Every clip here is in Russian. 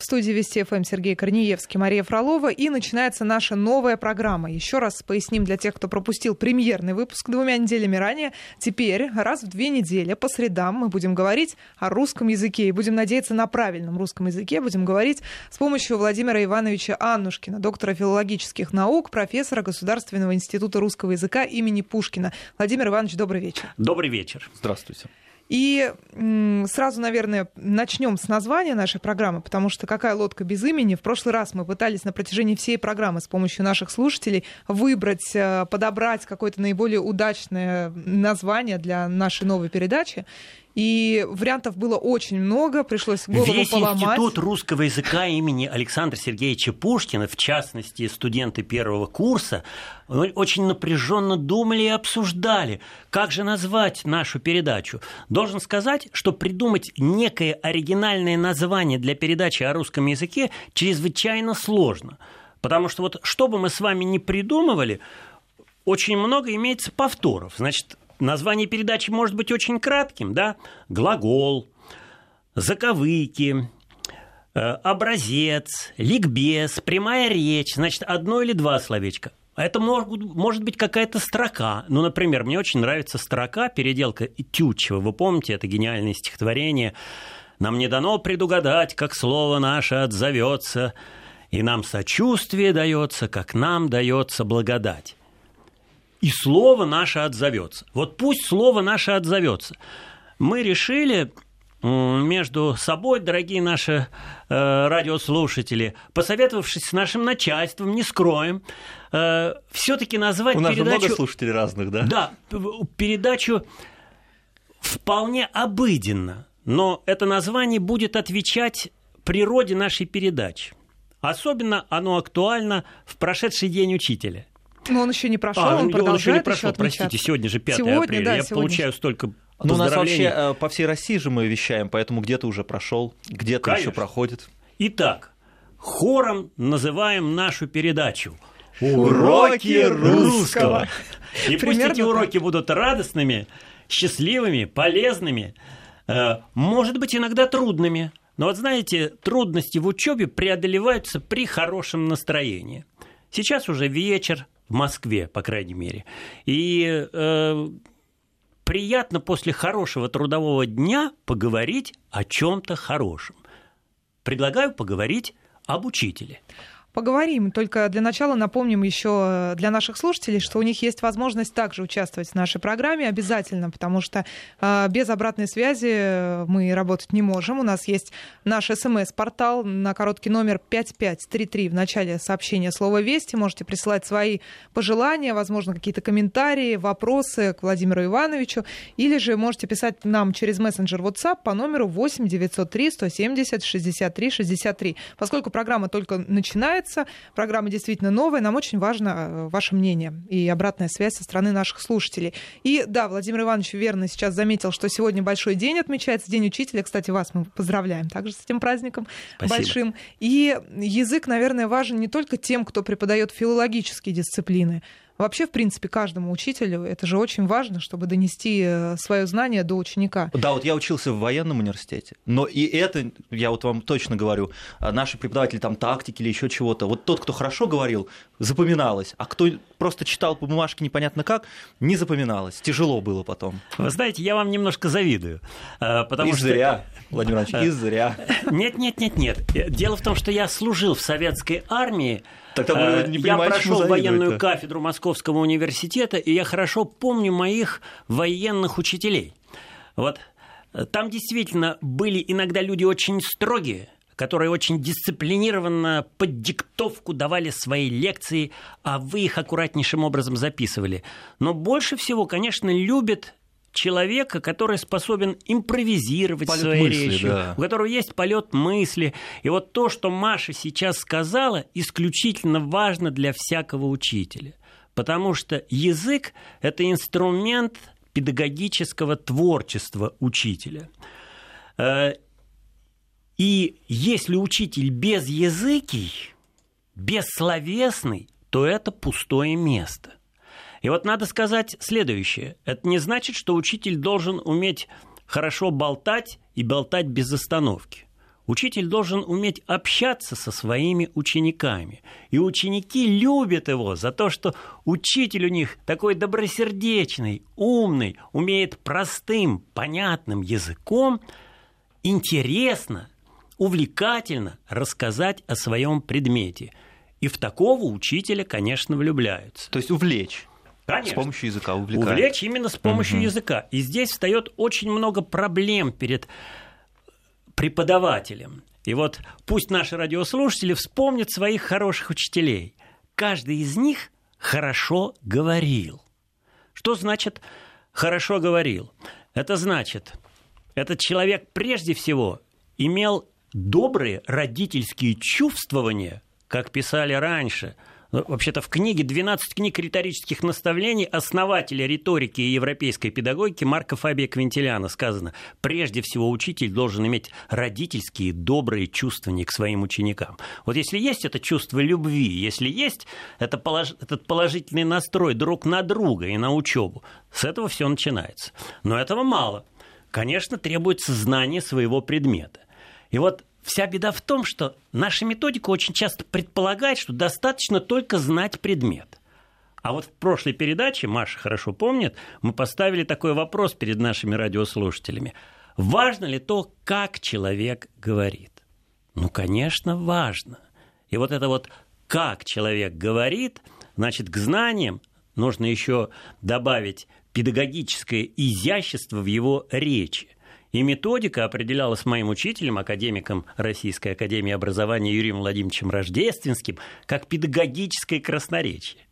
В студии Вести ФМ Сергей Корнеевский, Мария Фролова. И начинается наша новая программа. Еще раз поясним для тех, кто пропустил премьерный выпуск двумя неделями ранее. Теперь раз в две недели по средам мы будем говорить о русском языке. И будем надеяться на правильном русском языке. Будем говорить с помощью Владимира Ивановича Аннушкина, доктора филологических наук, профессора Государственного института русского языка имени Пушкина. Владимир Иванович, добрый вечер. Добрый вечер. Здравствуйте. И сразу, наверное, начнем с названия нашей программы, потому что какая лодка без имени. В прошлый раз мы пытались на протяжении всей программы с помощью наших слушателей выбрать, э, подобрать какое-то наиболее удачное название для нашей новой передачи. И вариантов было очень много, пришлось голову Весь поломать. институт русского языка имени Александра Сергеевича Пушкина, в частности, студенты первого курса, очень напряженно думали и обсуждали, как же назвать нашу передачу. Должен сказать, что придумать некое оригинальное название для передачи о русском языке чрезвычайно сложно. Потому что вот что бы мы с вами ни придумывали, очень много имеется повторов. Значит, название передачи может быть очень кратким, да? Глагол, заковыки, э, образец, ликбез, прямая речь, значит, одно или два словечка. Это может быть какая-то строка. Ну, например, мне очень нравится строка, переделка Тютчева. Вы помните, это гениальное стихотворение. «Нам не дано предугадать, как слово наше отзовется, и нам сочувствие дается, как нам дается благодать» и слово наше отзовется. Вот пусть слово наше отзовется. Мы решили между собой, дорогие наши э, радиослушатели, посоветовавшись с нашим начальством, не скроем, э, все-таки назвать У нас передачу... много слушателей разных, да? Да, передачу вполне обыденно, но это название будет отвечать природе нашей передачи. Особенно оно актуально в прошедший день учителя – но он еще не прошел, а, он продолжает еще не прошел, еще простите, сегодня же 5 сегодня, апреля. Да, Я сегодня. получаю столько ну, у нас вообще э, по всей России же мы вещаем, поэтому где-то уже прошел, где-то еще проходит. Итак, хором называем нашу передачу. Уроки русского. И пусть эти уроки будут радостными, счастливыми, полезными, э, может быть, иногда трудными. Но вот знаете, трудности в учебе преодолеваются при хорошем настроении. Сейчас уже вечер, в Москве, по крайней мере. И э, приятно после хорошего трудового дня поговорить о чем-то хорошем. Предлагаю поговорить об учителе. Поговорим. Только для начала напомним еще для наших слушателей, что у них есть возможность также участвовать в нашей программе обязательно, потому что э, без обратной связи мы работать не можем. У нас есть наш смс-портал на короткий номер 5533 в начале сообщения слова «Вести». Можете присылать свои пожелания, возможно, какие-то комментарии, вопросы к Владимиру Ивановичу, или же можете писать нам через мессенджер WhatsApp по номеру 8 903 170 63 63. Поскольку программа только начинается, нравится. Программа действительно новая. Нам очень важно э, ваше мнение и обратная связь со стороны наших слушателей. И да, Владимир Иванович верно сейчас заметил, что сегодня большой день отмечается, День учителя. Кстати, вас мы поздравляем также с этим праздником Спасибо. большим. И язык, наверное, важен не только тем, кто преподает филологические дисциплины, Вообще, в принципе, каждому учителю это же очень важно, чтобы донести э, свое знание до ученика. Да, вот я учился в военном университете, но и это, я вот вам точно говорю, а наши преподаватели там тактики или еще чего-то, вот тот, кто хорошо говорил, запоминалось, а кто просто читал по бумажке непонятно как, не запоминалось, тяжело было потом. Вы знаете, я вам немножко завидую, э, потому и что... зря, Владимир Иванович, и зря. Нет, нет, нет, нет. Дело в том, что я служил в советской армии, Тогда вы не я прошел военную кафедру Московского университета, и я хорошо помню моих военных учителей. Вот там действительно были иногда люди очень строгие, которые очень дисциплинированно под диктовку давали свои лекции, а вы их аккуратнейшим образом записывали. Но больше всего, конечно, любят человека, который способен импровизировать полет своей мысли, речью, да. у которого есть полет мысли. И вот то, что Маша сейчас сказала, исключительно важно для всякого учителя. Потому что язык – это инструмент педагогического творчества учителя. Э, и если учитель безязыкий, бессловесный, то это пустое место. И вот надо сказать следующее. Это не значит, что учитель должен уметь хорошо болтать и болтать без остановки. Учитель должен уметь общаться со своими учениками. И ученики любят его за то, что учитель у них такой добросердечный, умный, умеет простым, понятным языком интересно, увлекательно рассказать о своем предмете. И в такого учителя, конечно, влюбляются. То есть увлечь. Конечно. С помощью языка увлекать. Увлечь именно с помощью угу. языка. И здесь встает очень много проблем перед преподавателем. И вот пусть наши радиослушатели вспомнят своих хороших учителей. Каждый из них хорошо говорил. Что значит хорошо говорил? Это значит, этот человек прежде всего имел добрые родительские чувствования, как писали раньше – вообще-то в книге «12 книг риторических наставлений» основателя риторики и европейской педагогики Марка Фабия Квинтиляна сказано, прежде всего учитель должен иметь родительские добрые чувствования к своим ученикам. Вот если есть это чувство любви, если есть это полож... этот положительный настрой друг на друга и на учебу, с этого все начинается. Но этого мало. Конечно, требуется знание своего предмета. И вот Вся беда в том, что наша методика очень часто предполагает, что достаточно только знать предмет. А вот в прошлой передаче, Маша хорошо помнит, мы поставили такой вопрос перед нашими радиослушателями. Важно ли то, как человек говорит? Ну, конечно, важно. И вот это вот как человек говорит, значит, к знаниям нужно еще добавить педагогическое изящество в его речи. И методика определялась моим учителем, академиком Российской Академии Образования Юрием Владимировичем Рождественским, как педагогическое красноречие.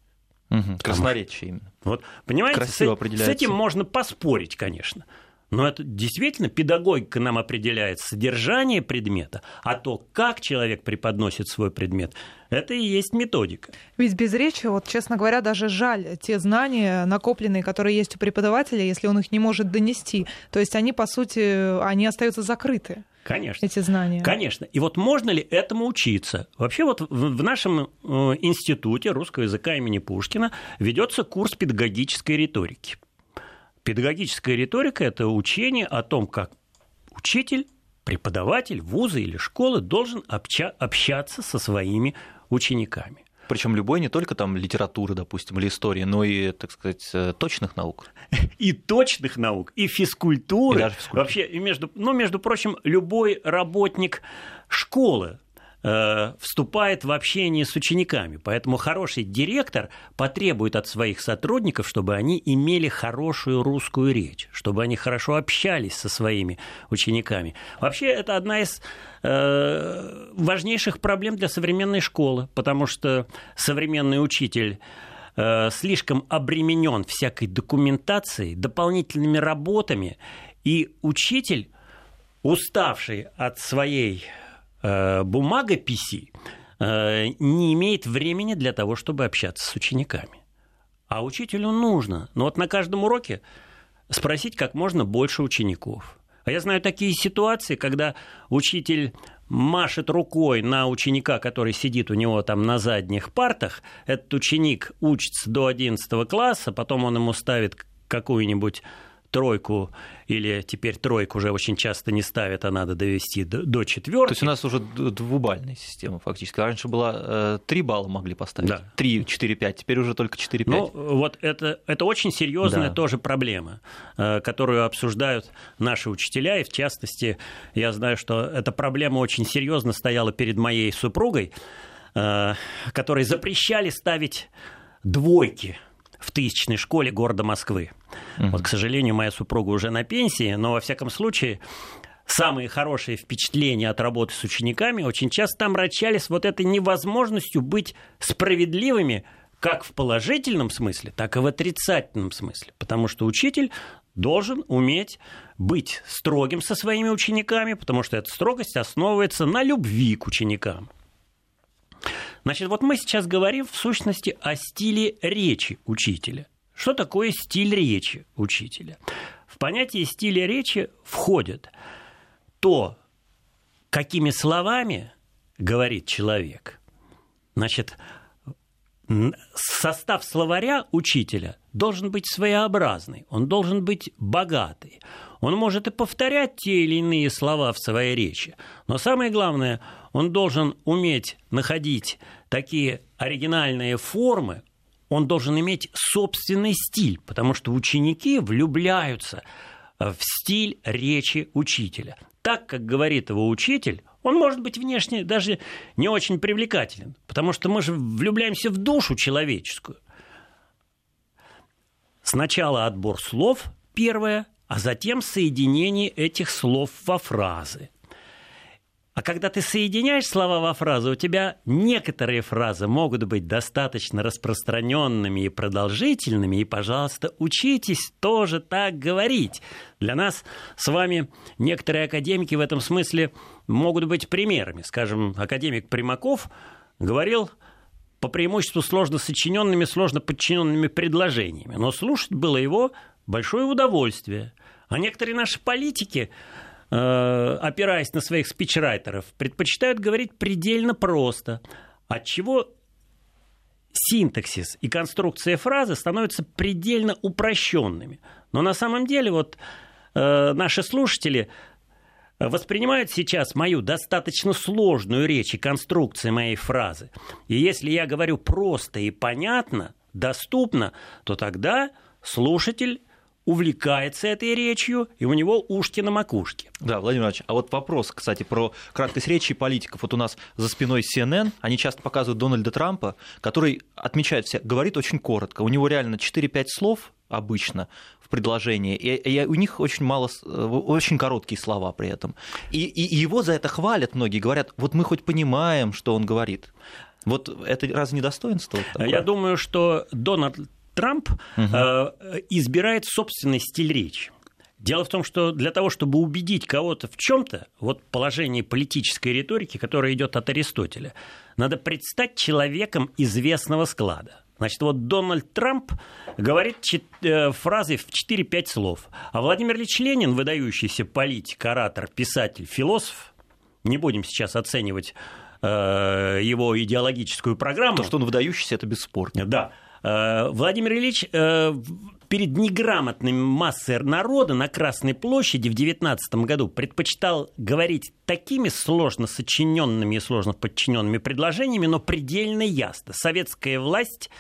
Угу, красноречие именно. Вот, понимаете, Красиво с, с этим можно поспорить, конечно. Но это действительно педагогика нам определяет содержание предмета, а то, как человек преподносит свой предмет, это и есть методика. Ведь без речи, вот, честно говоря, даже жаль те знания, накопленные, которые есть у преподавателя, если он их не может донести. То есть они, по сути, они остаются закрыты. Конечно. Эти знания. Конечно. И вот можно ли этому учиться? Вообще вот в нашем э, институте русского языка имени Пушкина ведется курс педагогической риторики. Педагогическая риторика – это учение о том, как учитель, преподаватель вуза или школы должен общаться со своими учениками. Причем любой не только там литературы, допустим, или истории, но и, так сказать, э, точных наук. И точных наук, и физкультуры. И даже физкультуры. Вообще, между, ну, между прочим, любой работник школы вступает в общение с учениками. Поэтому хороший директор потребует от своих сотрудников, чтобы они имели хорошую русскую речь, чтобы они хорошо общались со своими учениками. Вообще это одна из э, важнейших проблем для современной школы, потому что современный учитель э, слишком обременен всякой документацией, дополнительными работами, и учитель, уставший от своей Э, бумагописи э, не имеет времени для того, чтобы общаться с учениками. А учителю нужно. Но вот на каждом уроке спросить как можно больше учеников. А я знаю такие ситуации, когда учитель машет рукой на ученика, который сидит у него там на задних партах. Этот ученик учится до 11 класса, потом он ему ставит какую-нибудь тройку или теперь тройку уже очень часто не ставят, а надо довести до, до четверки. То есть у нас уже двубальная система фактически. Раньше была 3 э, балла могли поставить. Да. 3, 4, 5, теперь уже только 4, 5. Ну, вот это, это очень серьезная да. тоже проблема, э, которую обсуждают наши учителя, и в частности, я знаю, что эта проблема очень серьезно стояла перед моей супругой, э, которой запрещали ставить двойки в тысячной школе города Москвы. Угу. Вот, к сожалению, моя супруга уже на пенсии, но во всяком случае самые хорошие впечатления от работы с учениками очень часто омрачались вот этой невозможностью быть справедливыми как в положительном смысле, так и в отрицательном смысле. Потому что учитель должен уметь быть строгим со своими учениками, потому что эта строгость основывается на любви к ученикам. Значит, вот мы сейчас говорим в сущности о стиле речи учителя. Что такое стиль речи учителя? В понятие стиля речи входит то, какими словами говорит человек. Значит, состав словаря учителя должен быть своеобразный, он должен быть богатый, Он может и повторять те или иные слова в своей речи. Но самое главное, он должен уметь находить такие оригинальные формы, он должен иметь собственный стиль, потому что ученики влюбляются в стиль речи учителя. Так, как говорит его учитель, он может быть внешне даже не очень привлекателен, потому что мы же влюбляемся в душу человеческую. Сначала отбор слов, первое, а затем соединение этих слов во фразы. А когда ты соединяешь слова во фразу, у тебя некоторые фразы могут быть достаточно распространенными и продолжительными, и, пожалуйста, учитесь тоже так говорить. Для нас с вами некоторые академики в этом смысле могут быть примерами. Скажем, академик Примаков говорил по преимуществу сложно сочиненными, сложно подчиненными предложениями. Но слушать было его большое удовольствие. А некоторые наши политики опираясь на своих спичрайтеров, предпочитают говорить предельно просто, от чего синтаксис и конструкция фразы становятся предельно упрощенными. Но на самом деле вот э, наши слушатели воспринимают сейчас мою достаточно сложную речь и конструкцию моей фразы. И если я говорю просто и понятно, доступно, то тогда слушатель увлекается этой речью, и у него ушки на макушке. Да, Владимир Иванович, а вот вопрос, кстати, про краткость речи политиков. Вот у нас за спиной CNN, они часто показывают Дональда Трампа, который отмечает, все, говорит очень коротко. У него реально 4-5 слов обычно в предложении, и, и у них очень мало, очень короткие слова при этом. И, и его за это хвалят многие, говорят, вот мы хоть понимаем, что он говорит. Вот это разве не достоинство? Такое? Я думаю, что Дональд Трамп угу. избирает собственный стиль речи. Дело в том, что для того, чтобы убедить кого-то в чем-то, вот положение политической риторики, которое идет от Аристотеля, надо предстать человеком известного склада. Значит, вот Дональд Трамп говорит э, фразы в 4-5 слов. А Владимир Ильич Ленин, выдающийся политик, оратор, писатель, философ, не будем сейчас оценивать э, его идеологическую программу. То, что он выдающийся, это бесспорно. Да. Э, Владимир Ильич э, перед неграмотной массой народа на Красной площади в 19 году предпочитал говорить такими сложно сочиненными и сложно подчиненными предложениями, но предельно ясно. Советская власть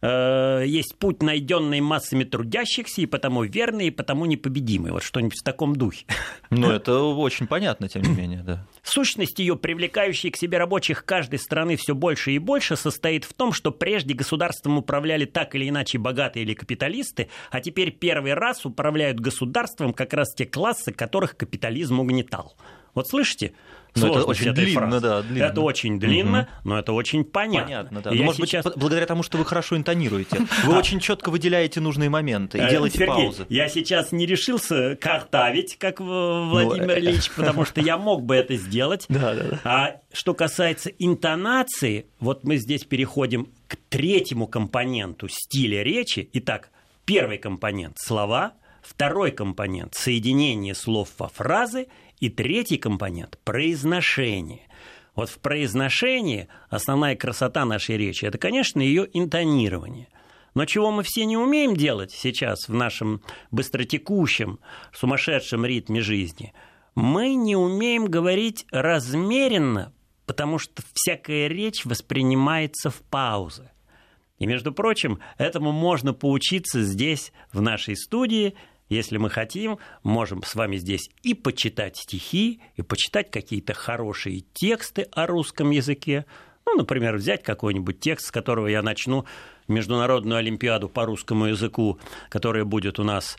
Э, есть путь, найденный массами трудящихся, и потому верный, и потому непобедимый. Вот что-нибудь в таком духе. Ну, это очень понятно, тем не менее, да. Сущность ее, привлекающей к себе рабочих каждой страны все больше и больше, состоит в том, что прежде государством управляли так или иначе богатые или капиталисты, а теперь первый раз управляют государством как раз те классы, которых капитализм угнетал. Вот слышите? Но это очень длинно, фразы. да, длинно. Это очень длинно, угу. но это очень понятно. Понятно, да. Ну, может сейчас... быть, благодаря тому, что вы хорошо интонируете. Вы а. очень четко выделяете нужные моменты и э, делаете паузы. Я сейчас не решился картавить, как Владимир ну, Ильич, потому что я мог бы это сделать. Да, да, да. А что касается интонации, вот мы здесь переходим к третьему компоненту стиля речи. Итак, первый компонент – слова, второй компонент – соединение слов во фразы – и третий компонент – произношение. Вот в произношении основная красота нашей речи – это, конечно, ее интонирование. Но чего мы все не умеем делать сейчас в нашем быстротекущем, сумасшедшем ритме жизни? Мы не умеем говорить размеренно, потому что всякая речь воспринимается в паузы. И, между прочим, этому можно поучиться здесь, в нашей студии – если мы хотим, можем с вами здесь и почитать стихи, и почитать какие-то хорошие тексты о русском языке. Ну, например, взять какой-нибудь текст, с которого я начну Международную Олимпиаду по русскому языку, которая будет у нас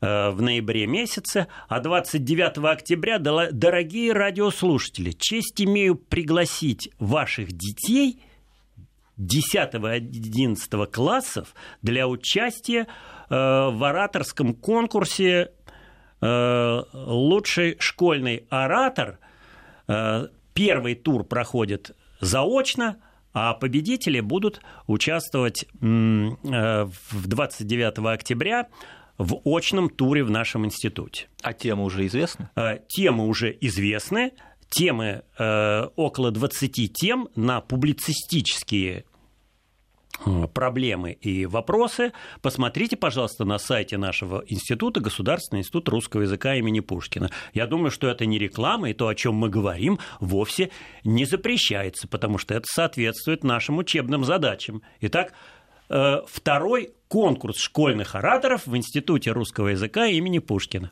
э, в ноябре месяце, а 29 октября, дорогие радиослушатели, честь имею пригласить ваших детей 10-11 классов для участия Э, в ораторском конкурсе э, лучший школьный оратор. Э, первый тур проходит заочно, а победители будут участвовать в 29 октября в очном туре в нашем институте. А темы уже известны? Темы уже известны. Темы около 20 тем на публицистические проблемы и вопросы, посмотрите, пожалуйста, на сайте нашего института, Государственный институт русского языка имени Пушкина. Я думаю, что это не реклама, и то, о чем мы говорим, вовсе не запрещается, потому что это соответствует нашим учебным задачам. Итак, э, второй конкурс школьных ораторов в Институте русского языка имени Пушкина.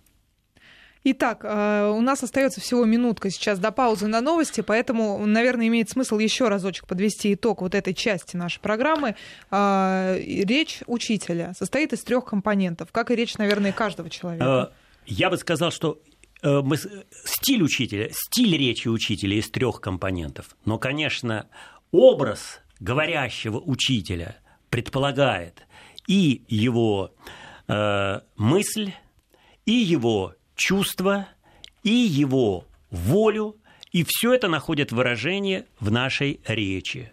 Итак, э, у нас остается всего минутка сейчас до паузы на новости, поэтому, наверное, имеет смысл еще разочек подвести итог вот этой части нашей программы. Э, речь учителя состоит из трех компонентов, как и речь, наверное, каждого человека. Э, я бы сказал, что мы, стиль учителя, стиль речи учителя из трех компонентов. Но, конечно, образ говорящего учителя предполагает и его мысль, и его чувства и его волю, и все это находит выражение в нашей речи.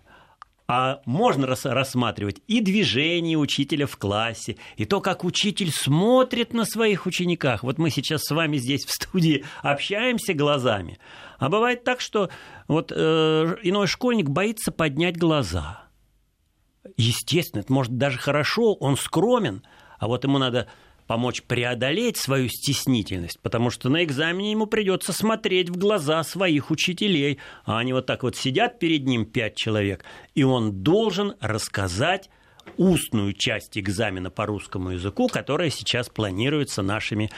А можно рассматривать и движение учителя в классе, и то, как учитель смотрит на своих учениках. Вот мы сейчас с вами здесь в студии общаемся глазами, а бывает так, что вот э, иной школьник боится поднять глаза. Естественно, это может даже хорошо, он скромен, а вот ему надо помочь преодолеть свою стеснительность, потому что на экзамене ему придется смотреть в глаза своих учителей, а они вот так вот сидят перед ним пять человек, и он должен рассказать устную часть экзамена по русскому языку, которая сейчас планируется нашими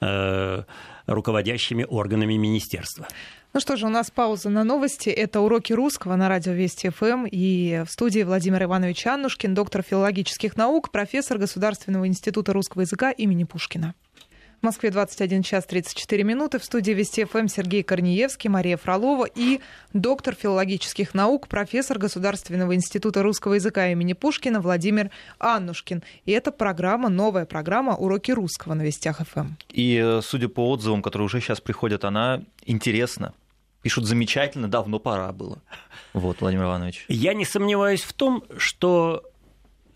э, руководящими органами министерства. Ну что же, у нас пауза на новости. Это уроки русского на радио Вести ФМ. И в студии Владимир Иванович Аннушкин, доктор филологических наук, профессор Государственного института русского языка имени Пушкина. В Москве 21 час 34 минуты. В студии Вести ФМ Сергей Корнеевский, Мария Фролова и доктор филологических наук, профессор Государственного института русского языка имени Пушкина Владимир Аннушкин. И это программа, новая программа «Уроки русского» на Вестях ФМ. И, э, судя по отзывам, которые уже сейчас приходят, она интересна. Пишут замечательно, давно пора было. Вот, Владимир Иванович. Я не сомневаюсь в том, что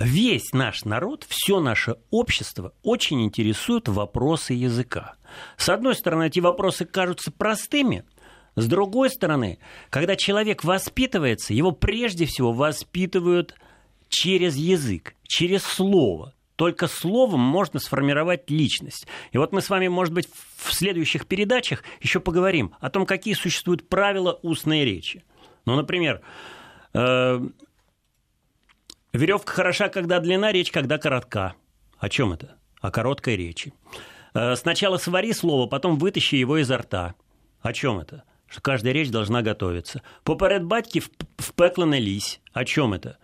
весь наш народ, все наше общество очень интересует вопросы языка. С одной стороны, эти вопросы кажутся простыми, с другой стороны, когда человек воспитывается, его прежде всего воспитывают через язык, через слово. Только словом можно сформировать личность. И вот мы с вами, может быть, в следующих передачах еще поговорим о том, какие существуют правила устной речи. Ну, например, э, Веревка хороша, когда длина, речь, когда коротка. О чем это? О короткой речи. Э, сначала свари слово, потом вытащи его изо рта. О чем это? Что каждая речь должна готовиться. Поперед батьки в, в пекло нались. О чем это?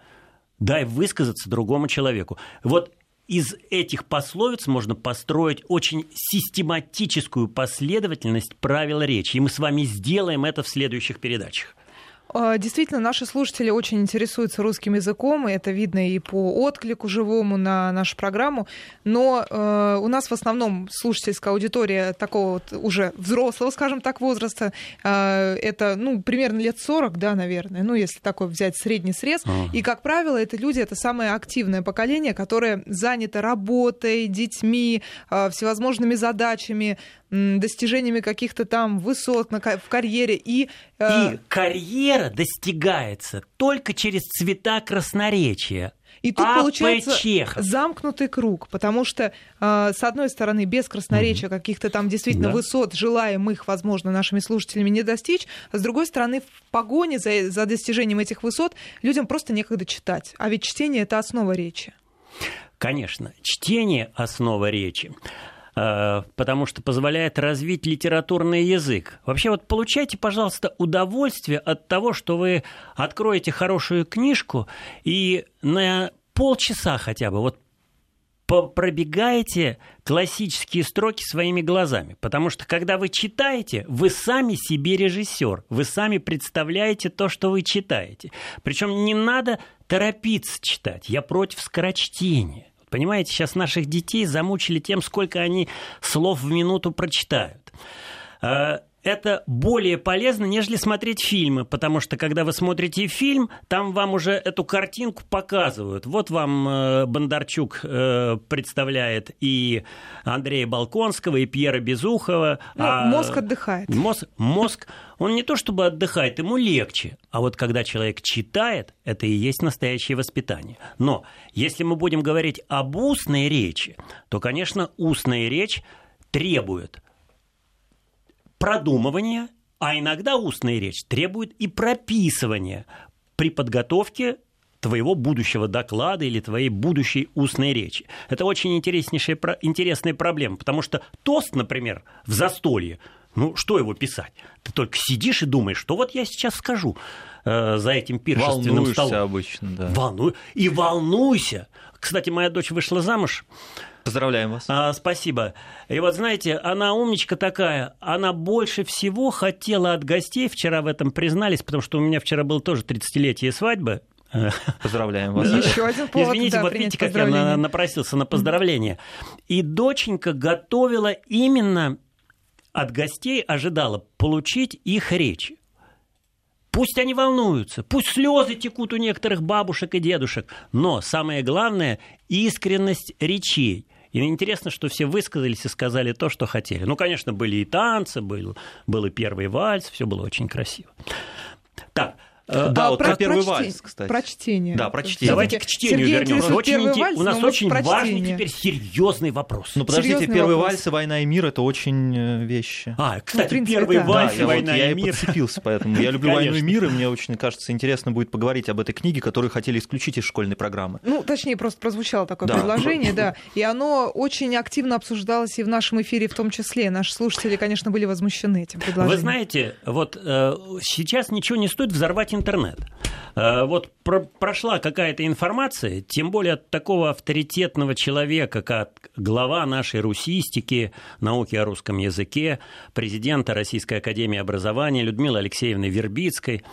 Дай высказаться другому человеку. Вот из этих пословиц можно построить очень систематическую последовательность правил речи. И мы с вами сделаем это в следующих передачах. А, действительно, наши слушатели очень интересуются русским языком, и это видно и по отклику живому на нашу программу. Но э, у нас в основном слушательская аудитория такого вот уже взрослого, скажем так, возраста. Э, это, ну, примерно лет 40, да, наверное, ну, если такой взять средний срез. Ага. И, как правило, это люди, это самое активное поколение, которое занято работой, детьми, э, всевозможными задачами, достижениями каких-то там высот на, в карьере. И, э... и карьера достигается только через цвета красноречия. И тут а. получается Чехов. замкнутый круг, потому что, э, с одной стороны, без красноречия угу. каких-то там действительно да. высот, желаем их, возможно, нашими слушателями не достичь, а с другой стороны, в погоне за, за достижением этих высот людям просто некогда читать. А ведь чтение — это основа речи. Конечно, чтение — основа речи. Э, потому что позволяет развить литературный язык. Вообще вот получайте, пожалуйста, удовольствие от того, что вы откроете хорошую книжку и на полчаса хотя бы вот пробегаете классические строки своими глазами. Потому что когда вы читаете, вы сами себе режиссер, вы сами представляете то, что вы читаете. Причем не надо торопиться читать. Я против скорочтения. Понимаете, сейчас наших детей замучили тем, сколько они слов в минуту прочитают. Э, это более полезно, нежели смотреть фильмы, потому что когда вы смотрите фильм, там вам уже эту картинку показывают. Вот вам э, Бондарчук э, представляет и Андрея Балконского, и Пьера Безухова. Ну, а мозг отдыхает. Мозг, мозг, он не то чтобы отдыхает, ему легче. А вот когда человек читает, это и есть настоящее воспитание. Но если мы будем говорить об устной речи, то, конечно, устная речь требует продумывания, а иногда устная речь требует и прописывания при подготовке твоего будущего доклада или твоей будущей устной речи. Это очень интереснейшая, интересная проблема, потому что тост, например, в застолье, ну, что его писать? Ты только сидишь и думаешь, что вот я сейчас скажу э, за этим пиршественным Волнуешься столом. обычно, да. Волну... И волнуйся. Кстати, моя дочь вышла замуж Поздравляем вас. а, спасибо. И вот знаете, она умничка такая, она больше всего хотела от гостей, вчера в этом признались, потому что у меня вчера было тоже 30-летие свадьбы, Поздравляем вас. Еще один повод, Извините, да, вот видите, как я напросился на поздравление. И доченька готовила именно от гостей, ожидала получить их речи. Пусть они волнуются, пусть слезы текут у некоторых бабушек и дедушек, но самое главное – искренность речей. И интересно, что все высказались и сказали то, что хотели. Ну, конечно, были и танцы, был, был и первый вальс, все было очень красиво. Так, э, Да, А, вот про- про первый про вальс, кстати. Про чтение. Да, про чтение. Давайте к чтению Сергей вернемся. Очень инте- вальс, у нас очень важный теперь серьезный вопрос. Ну, подождите, Серьезный первый вопрос. вальс и «Война и мир» — это очень э, вещи. А, кстати, в принципе, первый да. вальс, Да, я, вот- война я и и мир. подцепился, поэтому я люблю «Войну и мир», и мне очень кажется интересно будет поговорить об этой книге, которую хотели исключить из школьной программы. Ну, точнее, просто прозвучало такое Да. предложение, да. И оно очень активно обсуждалось и в нашем эфире в том числе. Наши слушатели, конечно, были возмущены этим предложением. Вы знаете, вот э, сейчас ничего не стоит взорвать интернет. Э, вот про- прошла какая-то информация, тем более от такого авторитетного человека, как глава нашей русистики, науки о русском языке, президента Российской Академии Образования Людмилы Алексеевны Вербицкой.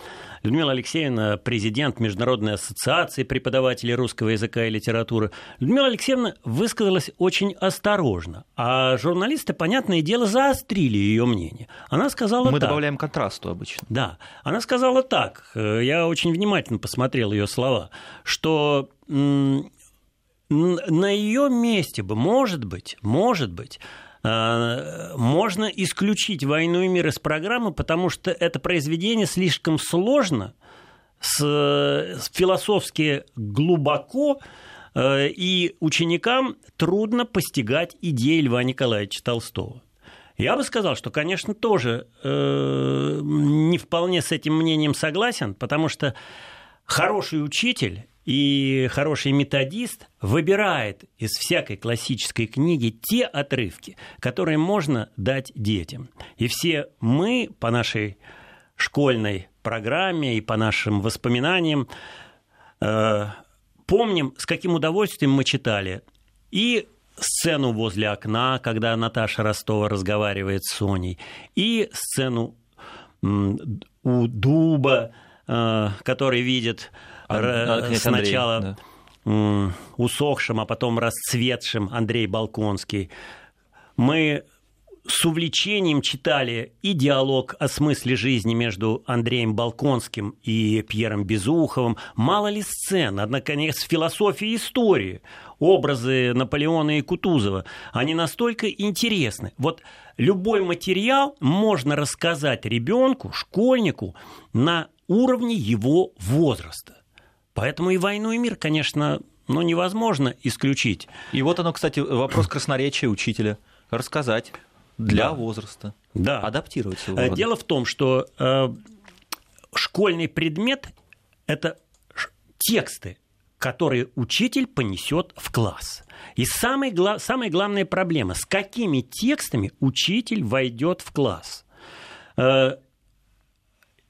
Людмила Алексеевна – президент Международной ассоциации преподавателей русского языка и литературы. Людмила Алексеевна высказалась очень осторожно, а журналисты, понятное дело, заострили ее мнение. Она сказала Мы так. добавляем контрасту обычно. Да, она сказала так, я очень внимательно посмотрел ее слова, что на ее месте бы, может быть, может быть, э, можно исключить «Войну и мир» из программы, потому что это произведение слишком сложно, с- философски глубоко, э, и ученикам трудно постигать идеи Льва Николаевича Толстого. Я бы сказал, что, конечно, тоже э, не вполне с этим мнением согласен, потому что хороший учитель и хороший методист выбирает из всякой классической книги те отрывки, которые можно дать детям. И все мы по нашей школьной программе и по нашим воспоминаниям э, помним, с каким удовольствием мы читали и сцену возле окна, когда Наташа Ростова разговаривает с Соней, и сцену у дуба, э, который видит А- р- а, князь Андрей, сначала да. усохшим, а потом расцветшим Андрей Балконский. Мы с увлечением читали и диалог о смысле жизни между Андреем Балконским и Пьером Безуховым. Мало ли сцен, однако, с философией истории, образы Наполеона и Кутузова, они настолько интересны. Вот любой материал можно рассказать ребенку, школьнику на уровне его возраста. Поэтому и «Войну и мир», конечно, ну, невозможно исключить. И вот оно, кстати, вопрос красноречия учителя. Рассказать для Да. возраста. Да. Адаптировать его. Э, Дело в том, что э, школьный предмет – это тексты, которые учитель понесет в класс. И самый гла- самая главная проблема – с какими текстами учитель войдет в класс. Э,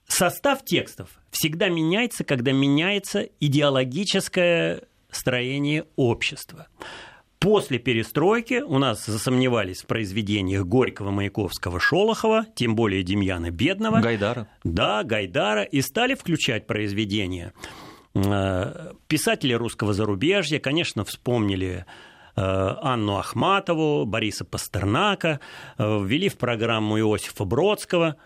состав текстов всегда меняется, когда меняется идеологическое строение общества. После перестройки у нас засомневались в произведениях Горького, Маяковского, Шолохова, тем более Демьяна Бедного. Гайдара. Да, Гайдара, и стали включать произведения. Э, Писатели русского зарубежья, конечно, вспомнили Анну Ахматову, Бориса Пастернака, ввели в программу Иосифа Бродского,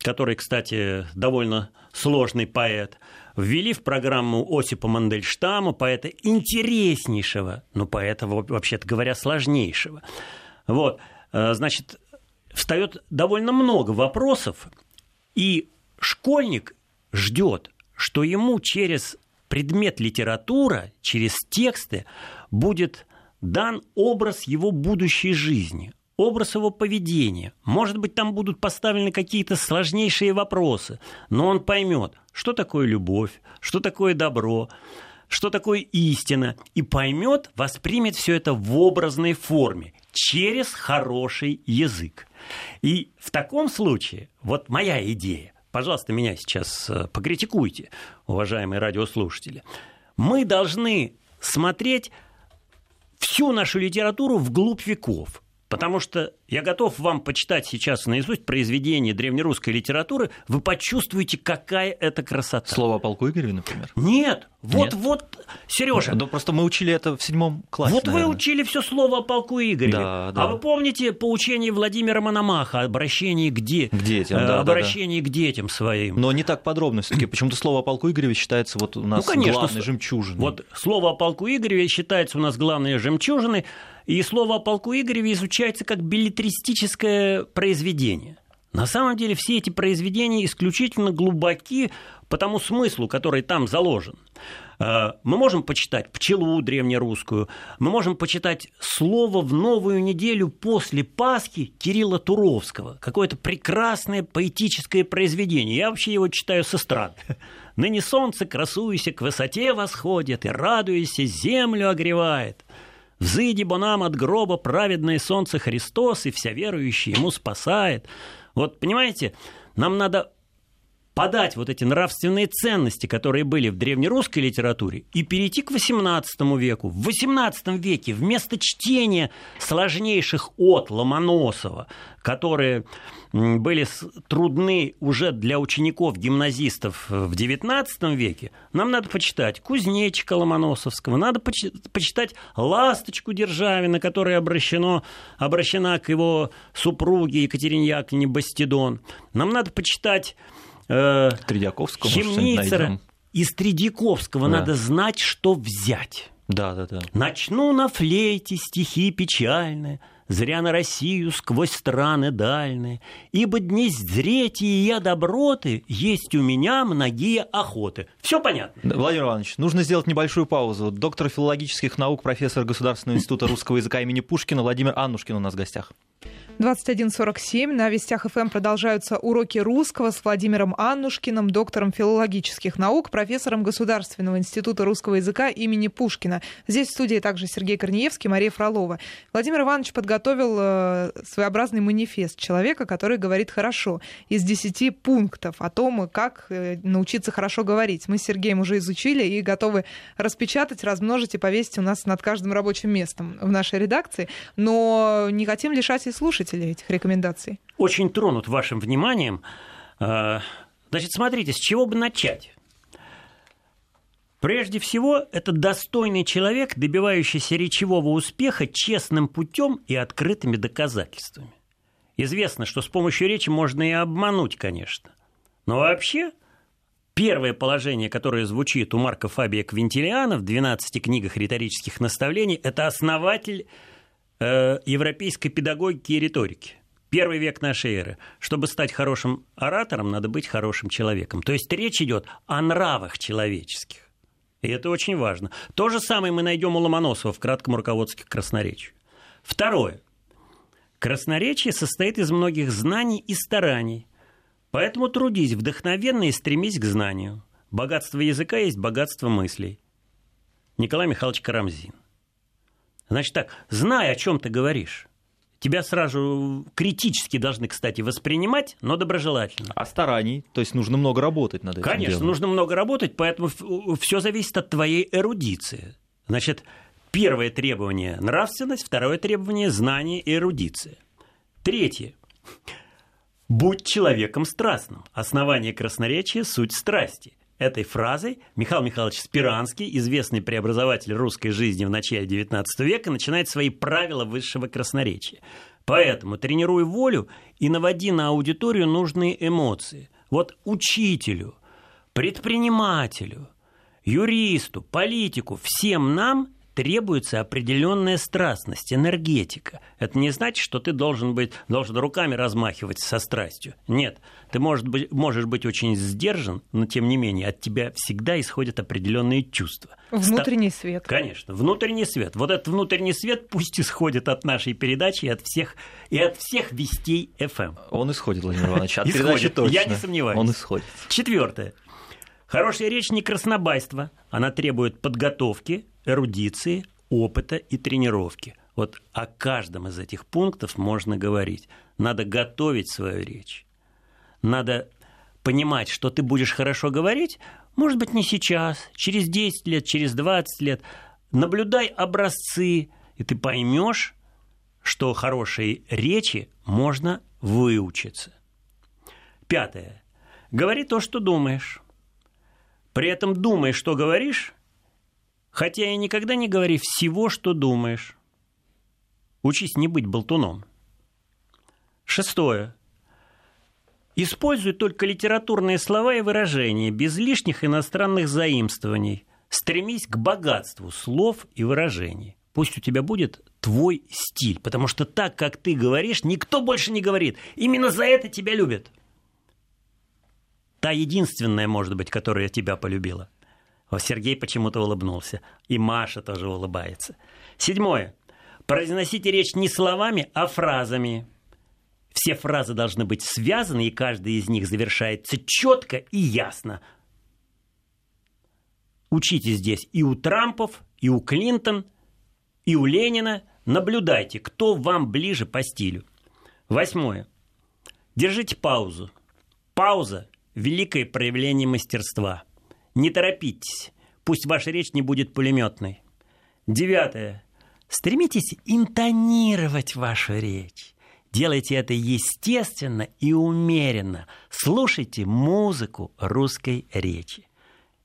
который, кстати, довольно сложный поэт, ввели в программу Осипа Мандельштама, поэта интереснейшего, но поэта, вообще-то говоря, сложнейшего. Вот, значит, встает довольно много вопросов, и школьник ждет, что ему через предмет литература, через тексты будет дан образ его будущей жизни, образ его поведения. Может быть, там будут поставлены какие-то сложнейшие вопросы, но он поймет, что такое любовь, что такое добро, что такое истина, и поймет, воспримет все это в образной форме, через хороший язык. И в таком случае, вот моя идея, пожалуйста, меня сейчас э, покритикуйте, уважаемые радиослушатели, мы должны смотреть всю нашу литературу вглубь веков – Потому что я готов вам почитать сейчас наизусть произведение древнерусской литературы, вы почувствуете, какая это красота. Слово о полку Игореве, например? Нет, вот, Нет. вот, Сережа. Ну, просто мы учили это в седьмом классе. Вот наверное. вы учили все слово о полку Игореве. Да, да. А вы помните поучение Владимира Мономаха, обращение к, де... к детям, да, обращение да, да. к детям своим. Но не так подробно все-таки. Почему-то слово о полку Игореве считается вот у нас ну, конечно, главной жемчужиной. Вот слово о полку Игореве считается у нас главной жемчужиной. И слово о полку Игореве изучается как билетристическое произведение. На самом деле все эти произведения исключительно глубоки по тому смыслу, который там заложен. Э, мы можем почитать «Пчелу» древнерусскую, мы можем почитать «Слово в новую неделю после Пасхи» Кирилла Туровского. Какое-то прекрасное поэтическое произведение. Я вообще его читаю с эстрады. «Ныне солнце, красуйся, к высоте восходит, и радуйся, землю огревает». Взыди бо нам от гроба праведное солнце Христос, и вся верующая ему спасает. Вот, понимаете, нам надо подать вот эти нравственные ценности, которые были в древнерусской литературе, и перейти к XVIII веку. В XVIII веке вместо чтения сложнейших от Ломоносова, которые были трудны уже для учеников-гимназистов в XIX веке, нам надо почитать Кузнечика Ломоносовского, надо почитать «Ласточку» Державина, которая обращено, обращена к его супруге Екатерине Яковлевне Бастидон. Нам надо почитать э, Тредяковского, Хемницера. Из Тредяковского да. надо знать, что взять. Да, да, да. Начну на флейте стихи печальные, Зря на Россию сквозь страны дальние, Ибо дни зреть и я доброты, Есть у меня многие охоты. Все понятно? Владимир Иванович, нужно сделать небольшую паузу. Доктор филологических наук, профессор Государственного института русского языка имени Пушкина Владимир Аннушкин у нас в гостях. 21.47. На Вестях ФМ продолжаются уроки русского с Владимиром Аннушкиным, доктором филологических наук, профессором Государственного института русского языка имени Пушкина. Здесь в студии также Сергей Корнеевский, Мария Фролова. Владимир Иванович подготовил э, своеобразный манифест человека, который говорит хорошо, из 10 пунктов о том, как э, научиться хорошо говорить. Мы с Сергеем уже изучили и готовы распечатать, размножить и повесить у нас над каждым рабочим местом в нашей редакции. Но не хотим лишать и слушателей этих рекомендаций? Очень тронут вашим вниманием. А, значит, смотрите, с чего бы начать? Прежде всего, это достойный человек, добивающийся речевого успеха честным путем и открытыми доказательствами. Известно, что с помощью речи можно и обмануть, конечно. Но вообще, первое положение, которое звучит у Марка Фабия Квинтилиана в 12 книгах риторических наставлений, это основатель Э, европейской педагогики и риторики. Первый век нашей эры. Чтобы стать хорошим оратором, надо быть хорошим человеком. То есть речь идет о нравах человеческих. И это очень важно. То же самое мы найдем у Ломоносова в кратком руководстве к красноречию. Второе. Красноречие состоит из многих знаний и стараний. Поэтому трудись вдохновенно и стремись к знанию. Богатство языка есть богатство мыслей. Николай Михайлович Карамзин. Значит так, знай, о чем ты говоришь. Тебя сразу критически должны, кстати, воспринимать, но доброжелательно. А стараний? То есть нужно много работать над этим Конечно, делом. нужно много работать, поэтому все зависит от твоей эрудиции. Значит, первое требование – нравственность, второе требование – знание и эрудиция. Третье – будь человеком страстным. Основание красноречия – суть страсти. Этой фразой Михаил Михайлович Спиранский, известный преобразователь русской жизни в начале XIX века, начинает свои правила высшего красноречия. Поэтому тренируй волю и наводи на аудиторию нужные эмоции. Вот учителю, предпринимателю, юристу, политику, всем нам требуется определенная страстность, энергетика. Это не значит, что ты должен быть, должен руками размахивать со страстью. Нет, ты может быть, можешь быть очень сдержан, но тем не менее от тебя всегда исходят определенные чувства. Внутренний свет. Конечно, внутренний свет. Вот этот внутренний свет пусть исходит от нашей передачи и от всех, и от всех вестей FM. Он исходит, Владимир Иванович, от исходит. передачи точно. Я не сомневаюсь. Он исходит. Четвертое. Хорошая речь не краснобайство, она требует подготовки, эрудиции, опыта и тренировки. Вот о каждом из этих пунктов можно говорить. Надо готовить свою речь. Надо понимать, что ты будешь хорошо говорить, может быть, не сейчас, через 10 лет, через 20 лет. Наблюдай образцы, и ты поймешь, что хорошей речи можно выучиться. Пятое. Говори то, что думаешь. При этом думай, что говоришь, хотя и никогда не говори всего, что думаешь. Учись не быть болтуном. Шестое. Используй только литературные слова и выражения, без лишних иностранных заимствований. Стремись к богатству слов и выражений. Пусть у тебя будет твой стиль, потому что так, как ты говоришь, никто больше не говорит. Именно за это тебя любят. Та единственная, может быть, которая тебя полюбила. Сергей почему-то улыбнулся. И Маша тоже улыбается. Седьмое. Произносите речь не словами, а фразами. Все фразы должны быть связаны, и каждая из них завершается четко и ясно. Учите здесь и у Трампов, и у Клинтон, и у Ленина. Наблюдайте, кто вам ближе по стилю. Восьмое. Держите паузу. Пауза – великое проявление мастерства. Не торопитесь, пусть ваша речь не будет пулеметной. Девятое. Стремитесь интонировать вашу речь. Делайте это естественно и умеренно. Слушайте музыку русской речи.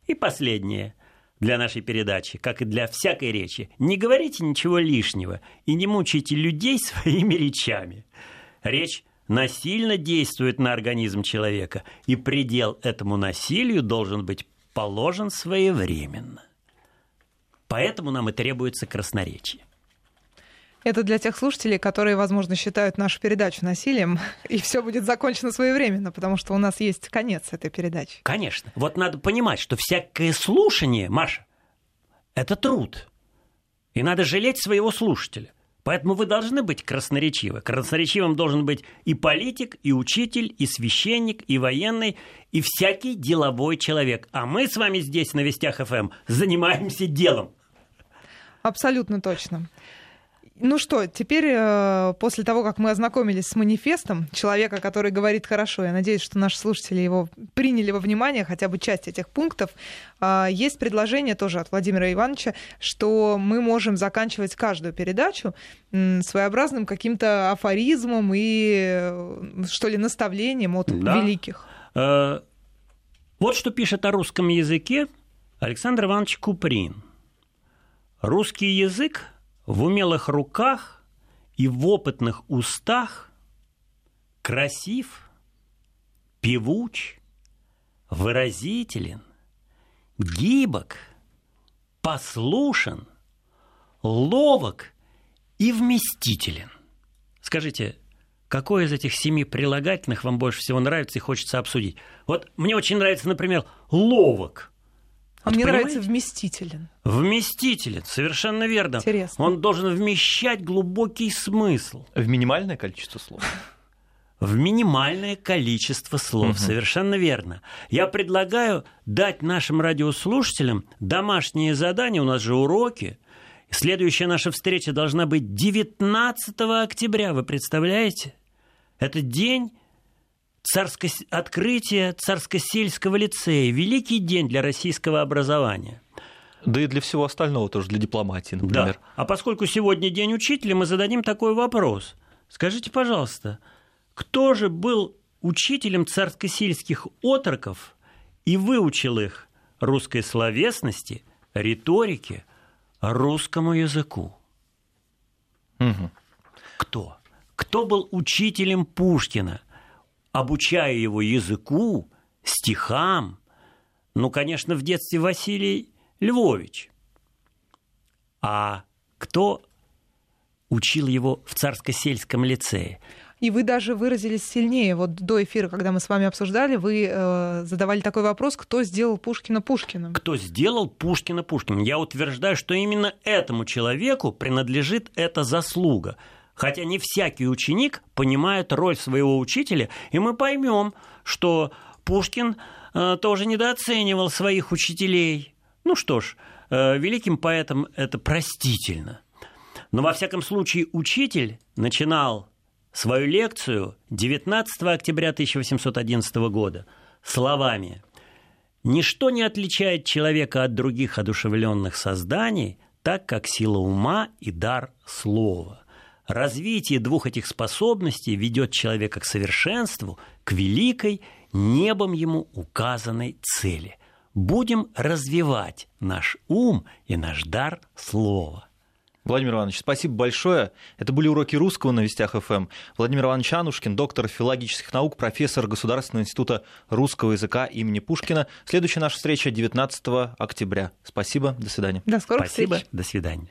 И последнее для нашей передачи, как и для всякой речи. Не говорите ничего лишнего и не мучайте людей своими речами. Речь насильно действует на организм человека, и предел этому насилию должен быть положен своевременно. Поэтому нам и требуется красноречие. Это для тех слушателей, которые, возможно, считают нашу передачу насилием, и все будет закончено своевременно, потому что у нас есть конец этой передачи. Конечно. Вот надо понимать, что всякое слушание, Маша, это труд. И надо жалеть своего слушателя. Поэтому вы должны быть красноречивы. Красноречивым должен быть и политик, и учитель, и священник, и военный, и всякий деловой человек. А мы с вами здесь на Вестях ФМ занимаемся делом. Абсолютно точно. Ну что, теперь э, после того, как мы ознакомились с манифестом человека, который говорит хорошо, я надеюсь, что наши слушатели его приняли во внимание, хотя бы часть этих пунктов, э, есть предложение тоже от Владимира Ивановича, что мы можем заканчивать каждую передачу своеобразным каким-то афоризмом и, э, что ли, наставлением от да. великих. Вот что пишет о русском языке Александр Иванович Куприн. Русский язык в умелых руках и в опытных устах красив, певуч, выразителен, гибок, послушен, ловок и вместителен. Скажите, какое из этих семи прилагательных вам больше всего нравится и хочется обсудить? Вот мне очень нравится, например, ловок – а вот мне понимаете? нравится вместителен. Вместителен, совершенно верно. Интересно. Он должен вмещать глубокий смысл. В минимальное количество слов. В минимальное количество слов, угу. совершенно верно. Я предлагаю дать нашим радиослушателям домашние задания, у нас же уроки. Следующая наша встреча должна быть 19 октября, вы представляете? Это день царско... открытие царско-сельского лицея. Великий день для российского образования. Да и для всего остального тоже, для дипломатии, например. Да. А поскольку сегодня День учителя, мы зададим такой вопрос. Скажите, пожалуйста, кто же был учителем царско-сельских отроков и выучил их русской словесности, риторике, русскому языку. Угу. Кто? Кто был учителем Пушкина, обучая его языку, стихам? Ну, конечно, в детстве Василий Львович. А кто учил его в царско-сельском лицее? И вы даже выразились сильнее. Вот до эфира, когда мы с вами обсуждали, вы э, задавали такой вопрос, кто сделал Пушкина Пушкиным. Кто сделал Пушкина Пушкиным? Я утверждаю, что именно этому человеку принадлежит эта заслуга. Хотя не всякий ученик понимает роль своего учителя, и мы поймем, что Пушкин э, тоже недооценивал своих учителей. Ну что ж, э, великим поэтам это простительно. Но во всяком случае учитель начинал свою лекцию 19 октября 1811 года словами «Ничто не отличает человека от других одушевленных созданий, так как сила ума и дар слова. Развитие двух этих способностей ведет человека к совершенству, к великой, небом ему указанной цели. Будем развивать наш ум и наш дар слова». Владимир Иванович, спасибо большое. Это были уроки русского на Вестях ФМ. Владимир Иванович Анушкин, доктор филологических наук, профессор Государственного института русского языка имени Пушкина. Следующая наша встреча 19 октября. Спасибо, до свидания. До скорых Спасибо, встреч. до свидания.